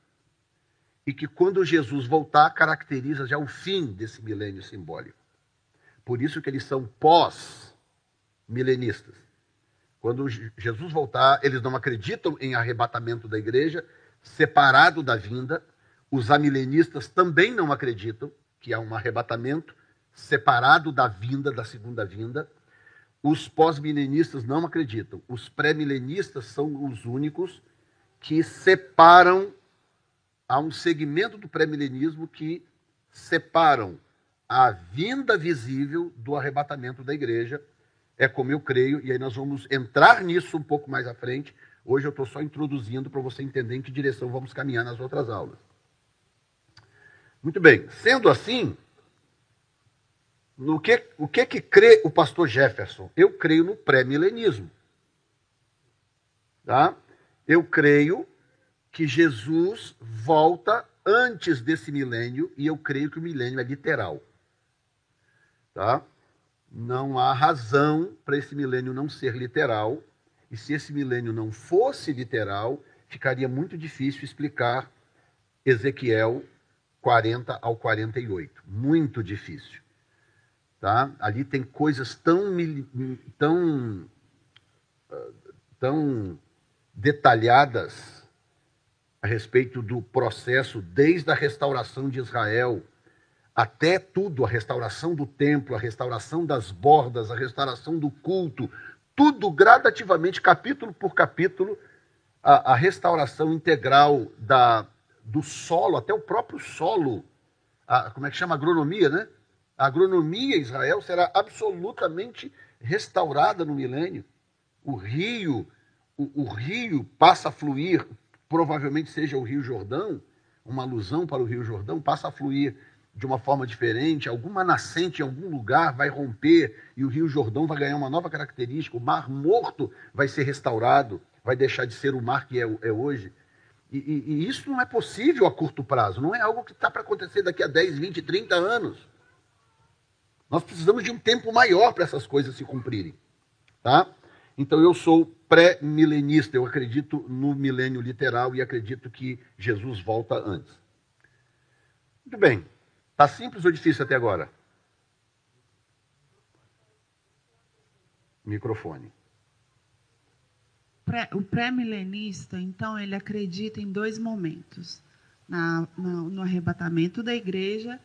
e que quando Jesus voltar caracteriza já o fim desse milênio simbólico. Por isso que eles são pós-milenistas. Quando Jesus voltar, eles não acreditam em arrebatamento da igreja, separado da vinda. Os amilenistas também não acreditam que há um arrebatamento separado da vinda, da segunda vinda. Os pós-milenistas não acreditam. Os pré-milenistas são os únicos que separam, há um segmento do pré-milenismo que separam a vinda visível do arrebatamento da igreja é como eu creio, e aí nós vamos entrar nisso um pouco mais à frente. Hoje eu estou só introduzindo para você entender em que direção vamos caminhar nas outras aulas. Muito bem, sendo assim, no que, o que que crê o pastor Jefferson? Eu creio no pré-milenismo. Tá? Eu creio que Jesus volta antes desse milênio e eu creio que o milênio é literal. Tá? não há razão para esse milênio não ser literal. E se esse milênio não fosse literal, ficaria muito difícil explicar Ezequiel 40 ao 48. Muito difícil. Tá? Ali tem coisas tão, tão, tão detalhadas a respeito do processo desde a restauração de Israel até tudo, a restauração do templo, a restauração das bordas, a restauração do culto, tudo gradativamente, capítulo por capítulo, a, a restauração integral da, do solo, até o próprio solo, a, como é que chama? Agronomia, né? A agronomia em Israel será absolutamente restaurada no milênio. O rio, o, o rio passa a fluir, provavelmente seja o Rio Jordão, uma alusão para o Rio Jordão, passa a fluir de uma forma diferente, alguma nascente em algum lugar vai romper e o Rio Jordão vai ganhar uma nova característica, o Mar Morto vai ser restaurado, vai deixar de ser o mar que é, é hoje. E, e, e, isso não é possível a curto prazo, não é algo que está para acontecer daqui a 10, 20, 30 anos. Nós precisamos de um tempo maior para essas coisas se cumprirem. Tá? Então eu sou pré-milenista, eu acredito no milênio literal e acredito que Jesus volta antes. Muito bem. Está simples ou difícil até agora? Microfone. O pré-milenista, então, ele acredita em dois momentos: na, no, no, arrebatamento da igreja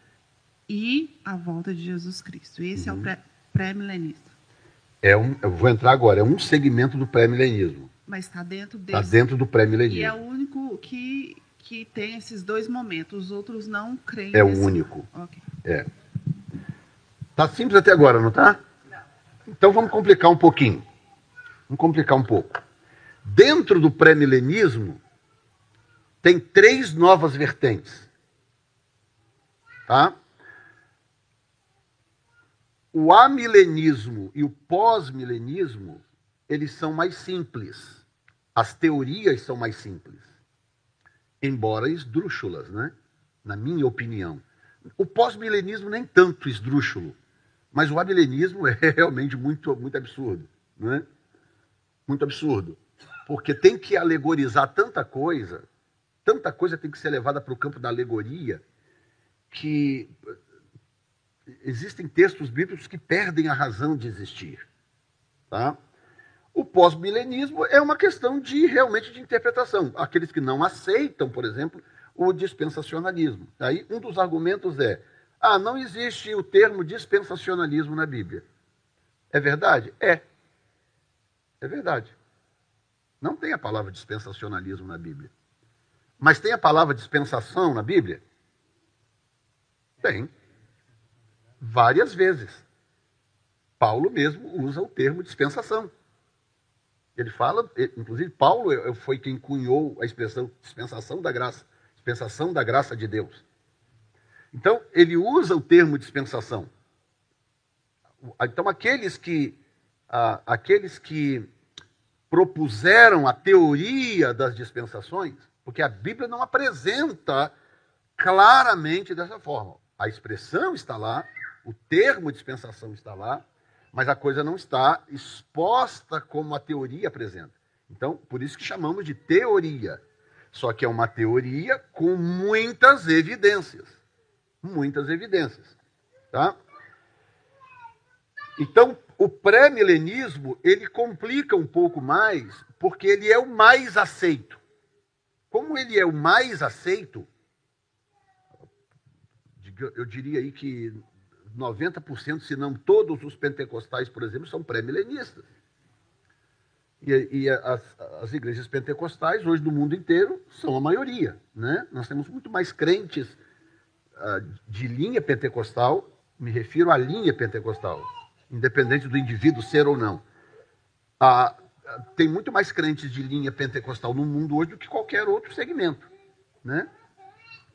e a volta de Jesus Cristo. Esse uhum. é o uhum. pré-milenista. É um, eu vou entrar agora, é um segmento do pré-milenismo. Mas está dentro tá desse. Está dentro do pré-milenismo. E é o único que que tem esses dois momentos, os outros não creem. É o único. Okay. É. Tá simples até agora, não tá? Não. Então vamos complicar um pouquinho. Vamos complicar um pouco. Dentro do pré-milenismo, tem três novas vertentes. Tá? O amilenismo e o pós-milenismo, eles são mais simples. As teorias são mais simples. Embora esdrúxulas, né? Na minha opinião. O pós-milenismo nem tanto esdrúxulo, mas o amilenismo é realmente muito, muito absurdo, né? Muito absurdo. Porque tem que alegorizar tanta coisa, tanta coisa tem que ser levada para o campo da alegoria, que existem textos bíblicos que perdem a razão de existir. Tá? O pós-milenismo é uma questão de realmente de interpretação. Aqueles que não aceitam, por exemplo, o dispensacionalismo. Aí um dos argumentos é: ah, não existe o termo dispensacionalismo na Bíblia. É verdade? É. É verdade. Não tem a palavra dispensacionalismo na Bíblia. Mas tem a palavra dispensação na Bíblia? Tem várias vezes. Paulo mesmo usa o termo dispensação. Ele fala, inclusive Paulo foi quem cunhou a expressão dispensação da graça, dispensação da graça de Deus. Então, ele usa o termo dispensação. Então, aqueles que, ah, aqueles que propuseram a teoria das dispensações, porque a Bíblia não apresenta claramente dessa forma. A expressão está lá, o termo dispensação está lá, mas a coisa não está exposta como a teoria apresenta. Então, por isso que chamamos de teoria. Só que é uma teoria com muitas evidências. Muitas evidências. Tá? Então, o pré-milenismo, ele complica um pouco mais, porque ele é o mais aceito. Como ele é o mais aceito, eu diria aí que 90%, se não todos os pentecostais, por exemplo, são pré-milenistas. E, e as, as, igrejas pentecostais, hoje no mundo inteiro, são a maioria. Né? Nós temos muito mais crentes uh, de linha pentecostal, me refiro à linha pentecostal, independente do indivíduo ser ou não. Uh, tem muito mais crentes de linha pentecostal no mundo hoje do que qualquer outro segmento. Né?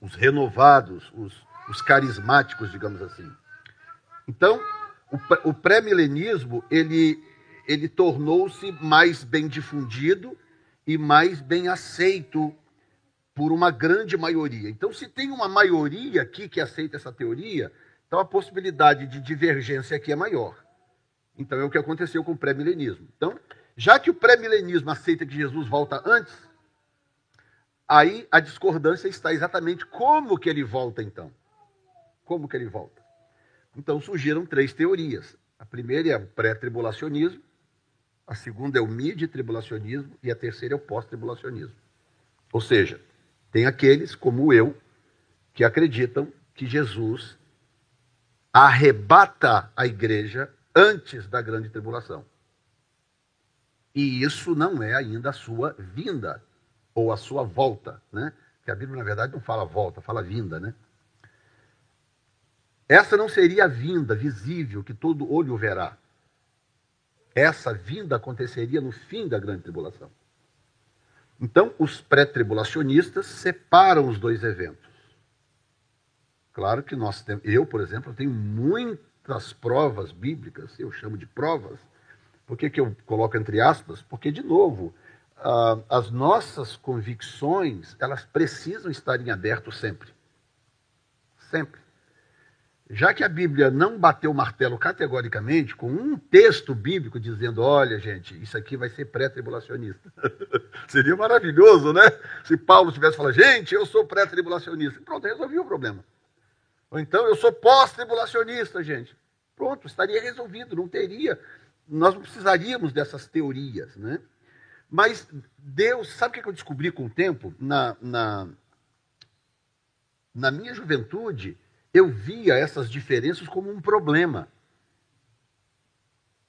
Os renovados, os, os carismáticos, digamos assim. Então, o, pré-milenismo, ele, ele tornou-se mais bem difundido e mais bem aceito por uma grande maioria. Então, se tem uma maioria aqui que aceita essa teoria, então a possibilidade de divergência aqui é maior. Então, é o que aconteceu com o pré-milenismo. Então, já que o pré-milenismo aceita que Jesus volta antes, aí a discordância está exatamente como que ele volta, então. Como que ele volta? Então surgiram três teorias. A primeira é o pré-tribulacionismo, a segunda é o mid-tribulacionismo e a terceira é o pós-tribulacionismo. Ou seja, tem aqueles, como eu, que acreditam que Jesus arrebata a igreja antes da grande tribulação. E isso não é ainda a sua vinda ou a sua volta, né? Que a Bíblia na verdade não fala volta, fala vinda, né? Essa não seria a vinda visível que todo olho verá. Essa vinda aconteceria no fim da grande tribulação. Então, os pré-tribulacionistas separam os dois eventos. Claro que nós temos, eu, por exemplo, tenho muitas provas bíblicas, eu chamo de provas. Por que, que eu coloco entre aspas? Porque, de novo, as nossas convicções, elas precisam estar em aberto sempre. Sempre já que a Bíblia não bateu o martelo categoricamente, com um texto bíblico dizendo: olha, gente, isso aqui vai ser pré-tribulacionista. Seria maravilhoso, né? Se Paulo tivesse falado: gente, eu sou pré-tribulacionista. Pronto, resolvi o problema. Ou então, eu sou pós-tribulacionista, gente. Pronto, estaria resolvido, não teria. Nós não precisaríamos dessas teorias, né? Mas Deus, sabe o que eu descobri com o tempo? Na, na, na minha juventude, eu via essas diferenças como um problema.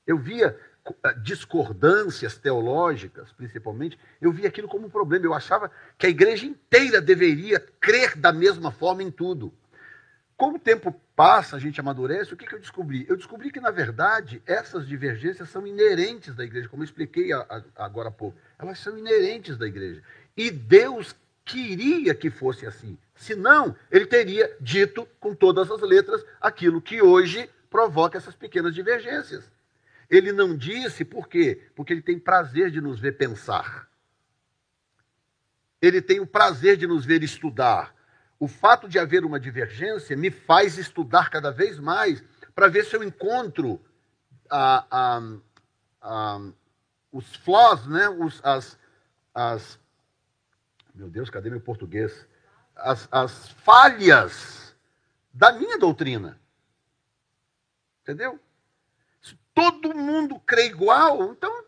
Eu via ah, discordâncias teológicas, principalmente, eu via aquilo como um problema. Eu achava que a igreja inteira deveria crer da mesma forma em tudo. com o tempo passa, a gente amadurece, o que, que eu descobri? Eu descobri que, na verdade, essas divergências são inerentes da igreja, como eu expliquei agora há pouco. Elas são inerentes da igreja. E Deus queria que fosse assim. Senão, ele teria dito com todas as letras aquilo que hoje provoca essas pequenas divergências. Ele não disse por quê? Porque ele tem prazer de nos ver pensar. Ele tem o prazer de nos ver estudar o fato de haver uma divergência me faz estudar cada vez mais para ver se eu encontro os flaws, né? Os, as, as, meu Deus, cadê meu português? As, as falhas da minha doutrina. Entendeu? Se todo mundo crê igual, então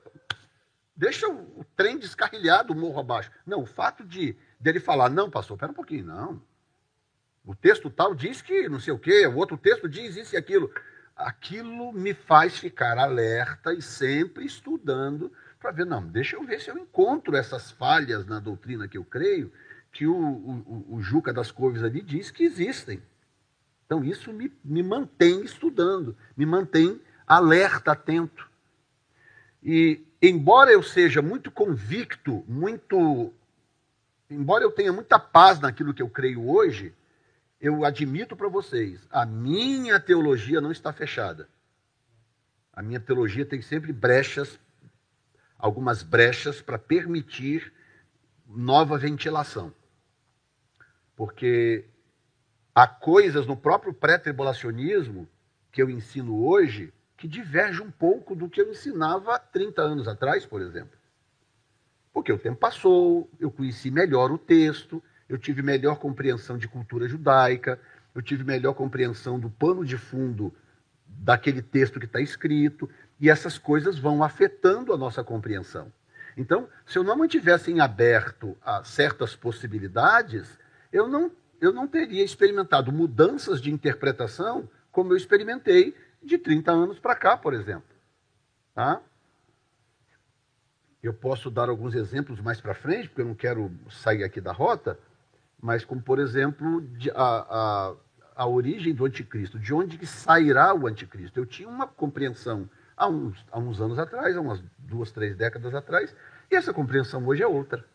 deixa o, trem descarrilhado, o morro abaixo. Não, o fato de dele falar, não, pastor, pera um pouquinho, não. O texto tal diz que não sei o quê, o outro texto diz isso e aquilo. Aquilo me faz ficar alerta e sempre estudando para ver, não, deixa eu ver se eu encontro essas falhas na doutrina que eu creio, que o, o, o Juca das Couves ali diz que existem. Então isso me, me mantém estudando, me mantém alerta, atento. E embora eu seja muito convicto, muito. Embora eu tenha muita paz naquilo que eu creio hoje, eu admito para vocês, a minha teologia não está fechada. A minha teologia tem sempre brechas, algumas brechas para permitir nova ventilação. Porque há coisas no próprio pré-tribulacionismo que eu ensino hoje que divergem um pouco do que eu ensinava há 30 anos atrás, por exemplo. Porque o tempo passou, eu conheci melhor o texto, eu tive melhor compreensão de cultura judaica, eu tive melhor compreensão do pano de fundo daquele texto que está escrito, e essas coisas vão afetando a nossa compreensão. Então, se eu não mantivesse em aberto a certas possibilidades, eu não, eu não teria experimentado mudanças de interpretação como eu experimentei de 30 anos para cá, por exemplo. Tá? Eu posso dar alguns exemplos mais para frente, porque eu não quero sair aqui da rota, mas como, por exemplo, a, a, a origem do anticristo, de onde que sairá o anticristo. Eu tinha uma compreensão há uns, há uns anos atrás, há umas duas, três décadas atrás, e essa compreensão hoje é outra.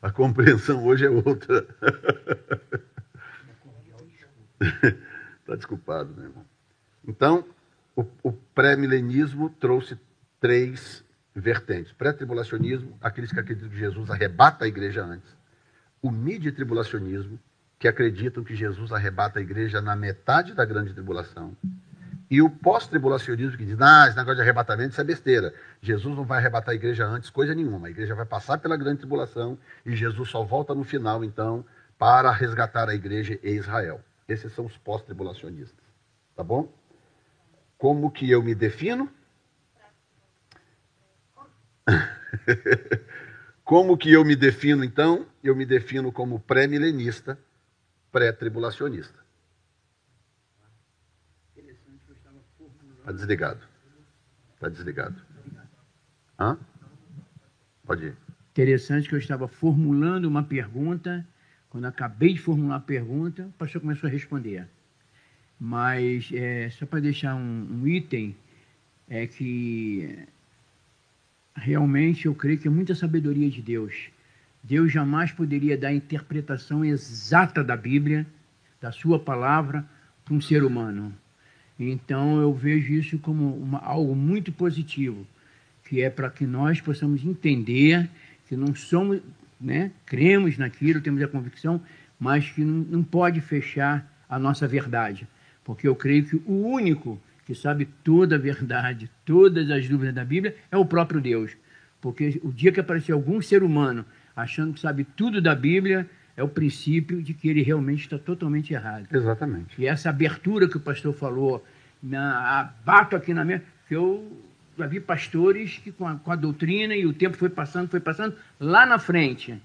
A compreensão hoje é outra. Está desculpado, meu irmão. Então, o, o pré-milenismo trouxe três vertentes. Pré-tribulacionismo, aqueles que acreditam que Jesus arrebata a igreja antes. O midi-tribulacionismo, que acreditam que Jesus arrebata a igreja na metade da grande tribulação. E o pós-tribulacionismo, que diz, ah, esse negócio de arrebatamento isso é besteira. Jesus não vai arrebatar a igreja antes, coisa nenhuma. A igreja vai passar pela grande tribulação e Jesus só volta no final, então, para resgatar a igreja e Israel. Esses são os pós-tribulacionistas. Tá bom? Como que eu me defino? como que eu me defino, então? Eu me defino como pré-milenista, pré-tribulacionista. Está desligado. Está desligado. Hã? Pode ir. Interessante que eu estava formulando uma pergunta. Quando acabei de formular a pergunta, o pastor começou a responder. Mas é, só para deixar um, um, item, é que realmente eu creio que é muita sabedoria de Deus. Deus jamais poderia dar a interpretação exata da Bíblia, da sua palavra, para um ser humano. Então eu vejo isso como uma, algo muito positivo, que é para que nós possamos entender que não somos, né, cremos naquilo, temos a convicção, mas que não, não pode fechar a nossa verdade porque eu creio que o único que sabe toda a verdade, todas as dúvidas da Bíblia, é o próprio Deus. Porque o dia que aparecer algum ser humano achando que sabe tudo da Bíblia, é o princípio de que ele realmente está totalmente errado. Exatamente. E essa abertura que o pastor falou, na, bato aqui na minha. que eu já vi pastores que com a, com a doutrina e o tempo foi passando, foi passando, lá na frente,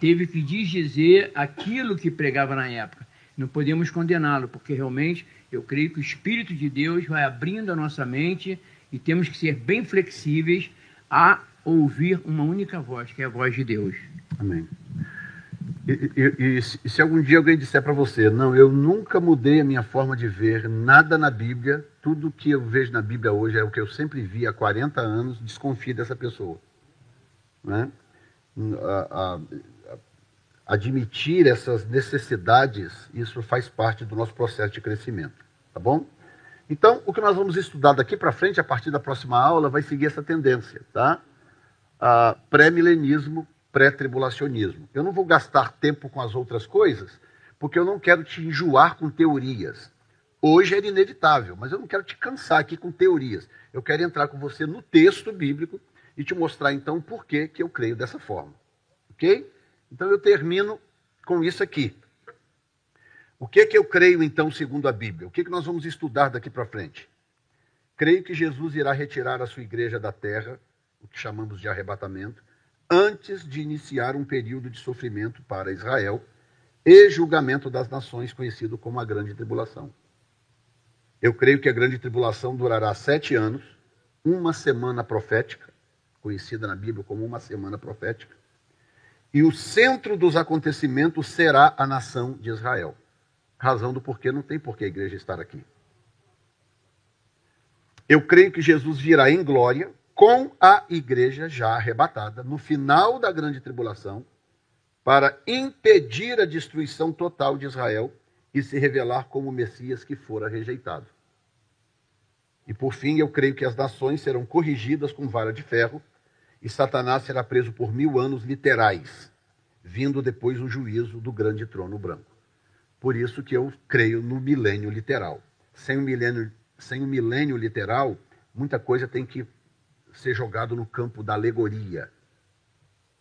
teve que desdizer aquilo que pregava na época. Não podemos condená-lo, porque realmente eu creio que o Espírito de Deus vai abrindo a nossa mente e temos que ser bem flexíveis a ouvir uma única voz, que é a voz de Deus. Amém. E, e, e, se algum dia alguém disser para você, não, eu nunca mudei a minha forma de ver nada na Bíblia, tudo que eu vejo na Bíblia hoje é o que eu sempre vi há 40 anos, desconfie dessa pessoa. Né? A, a, a, admitir essas necessidades, isso faz parte do nosso processo de crescimento. Tá bom? Então, o que nós vamos estudar daqui para frente, a partir da próxima aula, vai seguir essa tendência, tá? Pré-milenismo pré-tribulacionismo. Eu não vou gastar tempo com as outras coisas, porque eu não quero te enjoar com teorias. Hoje era inevitável, mas eu não quero te cansar aqui com teorias. Eu quero entrar com você no texto bíblico e te mostrar então por que, que eu creio dessa forma. Ok? Então eu termino com isso aqui. O que que eu creio então segundo a Bíblia? O que, que nós vamos estudar daqui para frente? Creio que Jesus irá retirar a sua igreja da terra, o que chamamos de arrebatamento, antes de iniciar um período de sofrimento para Israel e julgamento das nações, conhecido como a Grande Tribulação. Eu creio que a Grande Tribulação durará sete anos, uma semana profética, conhecida na Bíblia como uma semana profética, e o centro dos acontecimentos será a nação de Israel. Razão do porquê não tem porquê a igreja estar aqui. Eu creio que Jesus virá em glória com a igreja já arrebatada no final da grande tribulação para impedir a destruição total de Israel e se revelar como o Messias que fora rejeitado. E por fim, eu creio que as nações serão corrigidas com vara de ferro e Satanás será preso por mil anos literais, vindo depois o juízo do grande trono branco. Por isso que eu creio no milênio literal. Sem o milênio, sem o milênio literal, muita coisa tem que ser jogado no campo da alegoria,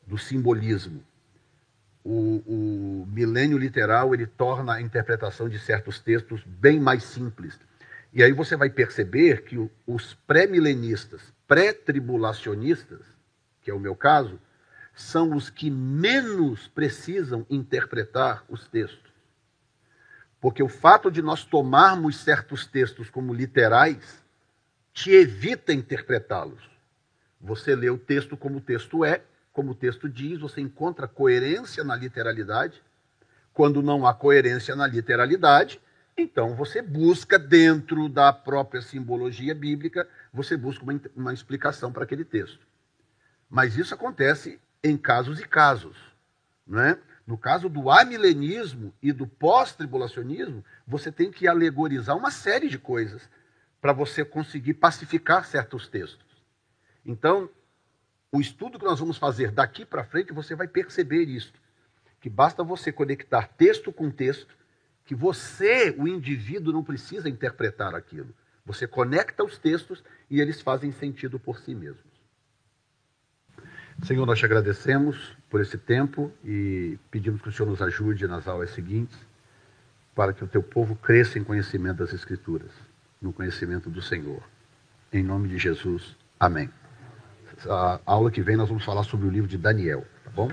do simbolismo. O, o milênio literal ele torna a interpretação de certos textos bem mais simples. E aí você vai perceber que os pré-milenistas, pré-tribulacionistas, que é o meu caso, são os que menos precisam interpretar os textos. Porque o fato de nós tomarmos certos textos como literais te evita interpretá-los. Você lê o texto como o texto é, como o texto diz, você encontra coerência na literalidade. Quando não há coerência na literalidade, então você busca dentro da própria simbologia bíblica, você busca uma, uma explicação para aquele texto. Mas isso acontece em casos e casos. Não é? No caso do amilenismo e do pós-tribulacionismo, você tem que alegorizar uma série de coisas para você conseguir pacificar certos textos. Então, o estudo que nós vamos fazer daqui para frente, você vai perceber isso. Que basta você conectar texto com texto, que você, o indivíduo, não precisa interpretar aquilo. Você conecta os textos e eles fazem sentido por si mesmos. Senhor, nós te agradecemos por esse tempo e pedimos que o Senhor nos ajude nas aulas seguintes para que o teu povo cresça em conhecimento das Escrituras, no conhecimento do Senhor. Em nome de Jesus. Amém a aula que vem nós vamos falar sobre o livro de Daniel, tá bom?